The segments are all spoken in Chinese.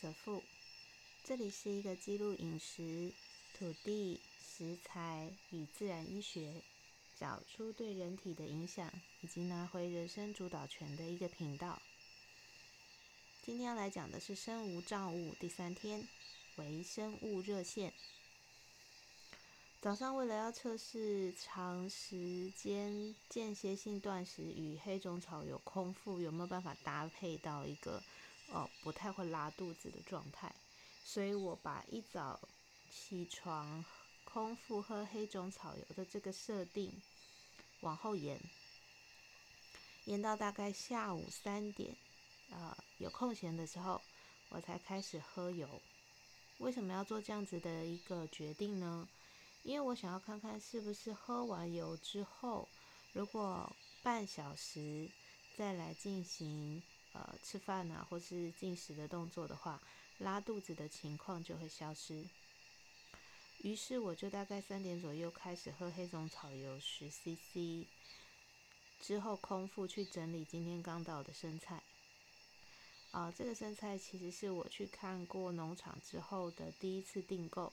则富，这里是一个记录饮食、土地、食材与自然医学，找出对人体的影响，以及拿回人生主导权的一个频道。今天要来讲的是生无障物第三天，微生物热线。早上为了要测试长时间间歇性断食与黑种草油空腹有没有办法搭配到一个哦不太会拉肚子的状态，所以我把一早起床空腹喝黑种草油的这个设定往后延，延到大概下午三点，呃有空闲的时候我才开始喝油。为什么要做这样子的一个决定呢？因为我想要看看是不是喝完油之后，如果半小时再来进行呃吃饭啊或是进食的动作的话，拉肚子的情况就会消失。于是我就大概三点左右开始喝黑种草油十 CC，之后空腹去整理今天刚到的生菜。啊，这个生菜其实是我去看过农场之后的第一次订购。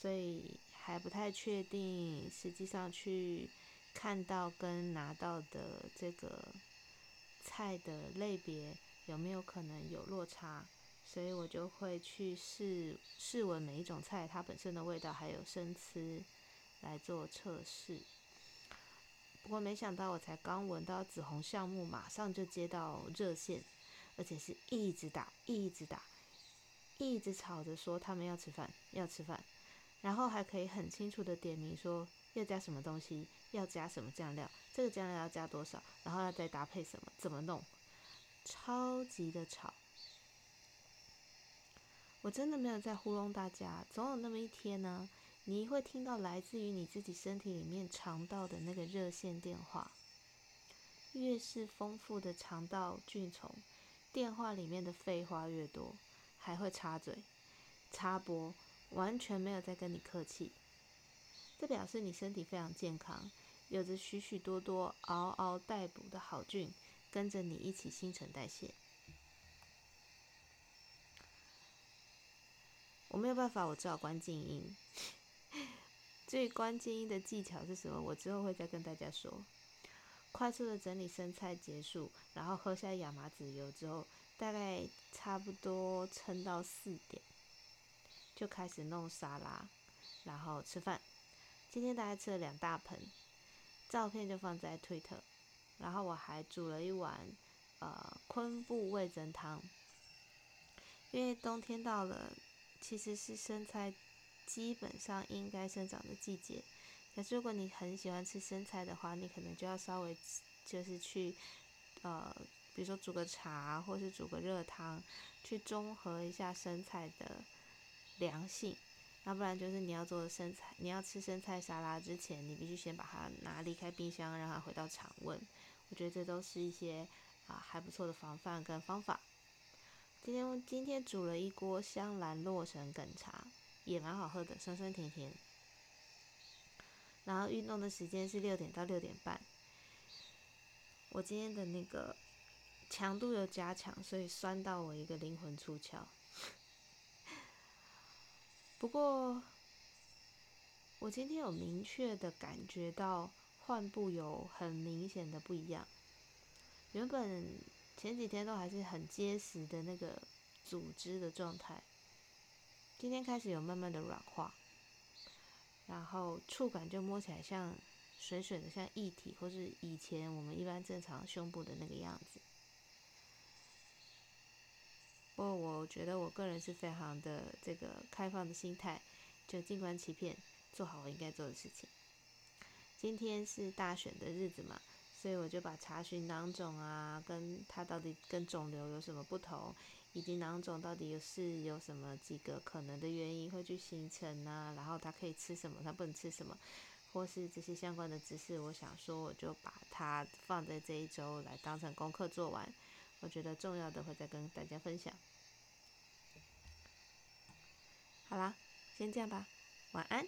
所以还不太确定，实际上去看到跟拿到的这个菜的类别有没有可能有落差，所以我就会去试试闻每一种菜它本身的味道，还有生吃来做测试。不过没想到，我才刚闻到紫红橡木，马上就接到热线，而且是一直打，一直打，一直吵着说他们要吃饭，要吃饭。然后还可以很清楚的点名说要加什么东西，要加什么酱料，这个酱料要加多少，然后要再搭配什么，怎么弄，超级的吵。我真的没有在糊弄大家，总有那么一天呢，你会听到来自于你自己身体里面肠道的那个热线电话。越是丰富的肠道菌虫，电话里面的废话越多，还会插嘴插播。完全没有在跟你客气，这表示你身体非常健康，有着许许多多嗷嗷待哺的好菌跟着你一起新陈代谢。我没有办法，我只好关静音。最关静音的技巧是什么，我之后会再跟大家说。快速的整理生菜结束，然后喝下亚麻籽油之后，大概差不多撑到四点。就开始弄沙拉，然后吃饭。今天大概吃了两大盆，照片就放在推特。然后我还煮了一碗呃昆布味增汤。因为冬天到了，其实是生菜基本上应该生长的季节。可是如果你很喜欢吃生菜的话，你可能就要稍微就是去呃，比如说煮个茶，或是煮个热汤，去中和一下生菜的。凉性，要不然就是你要做生菜，你要吃生菜沙拉之前，你必须先把它拿离开冰箱，让它回到常温。我觉得这都是一些啊还不错的防范跟方法。今天今天煮了一锅香兰洛神梗茶，也蛮好喝的，酸酸甜甜。然后运动的时间是六点到六点半。我今天的那个强度有加强，所以酸到我一个灵魂出窍。不过，我今天有明确的感觉到患部有很明显的不一样。原本前几天都还是很结实的那个组织的状态，今天开始有慢慢的软化，然后触感就摸起来像水水的，像液体，或是以前我们一般正常胸部的那个样子。不过我觉得我个人是非常的这个开放的心态，就静观其变，做好我应该做的事情。今天是大选的日子嘛，所以我就把查询囊肿啊，跟它到底跟肿瘤有什么不同，以及囊肿到底是有什么几个可能的原因会去形成啊，然后它可以吃什么，它不能吃什么，或是这些相关的知识，我想说我就把它放在这一周来当成功课做完。我觉得重要的会再跟大家分享。好啦，先这样吧，晚安。